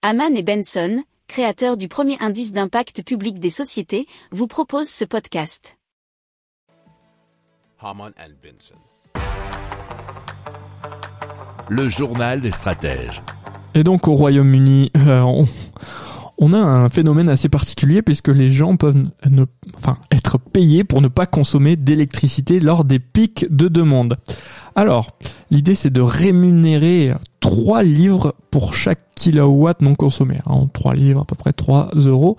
Haman et Benson, créateurs du premier indice d'impact public des sociétés, vous proposent ce podcast. Haman and Benson. Le journal des stratèges. Et donc au Royaume-Uni, euh, on, on a un phénomène assez particulier puisque les gens peuvent ne, enfin, être payés pour ne pas consommer d'électricité lors des pics de demande. Alors, l'idée c'est de rémunérer 3 livres pour chaque kilowatt non consommé. Hein, 3 livres, à peu près 3 euros.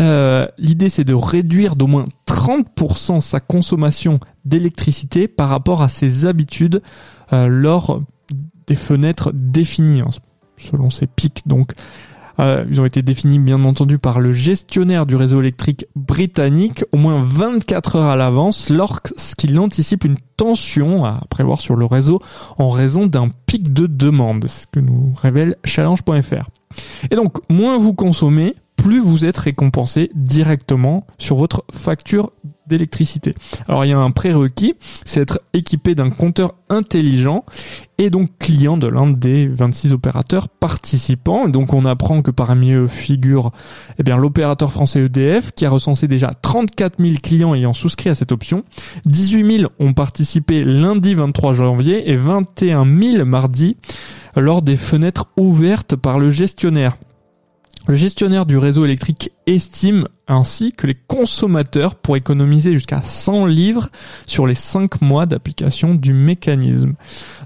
Euh, l'idée c'est de réduire d'au moins 30% sa consommation d'électricité par rapport à ses habitudes euh, lors des fenêtres définies, hein, selon ces pics. Donc, euh, ils ont été définis bien entendu par le gestionnaire du réseau électrique britannique au moins 24 heures à l'avance lorsqu'il anticipe une tension à prévoir sur le réseau en raison d'un pic de demande, ce que nous révèle challenge.fr. Et donc, moins vous consommez, plus vous êtes récompensé directement sur votre facture d'électricité. Alors il y a un prérequis, c'est être équipé d'un compteur intelligent et donc client de l'un des 26 opérateurs participants. donc on apprend que parmi eux figure eh bien l'opérateur français EDF qui a recensé déjà 34 000 clients ayant souscrit à cette option. 18 000 ont participé lundi 23 janvier et 21 000 mardi lors des fenêtres ouvertes par le gestionnaire. Le gestionnaire du réseau électrique estime ainsi que les consommateurs pourraient économiser jusqu'à 100 livres sur les 5 mois d'application du mécanisme.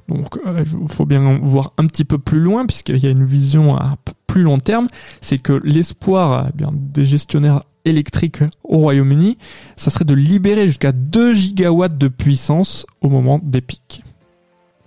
Donc il euh, faut bien voir un petit peu plus loin puisqu'il y a une vision à plus long terme, c'est que l'espoir eh des gestionnaires électriques au Royaume-Uni, ça serait de libérer jusqu'à 2 gigawatts de puissance au moment des pics.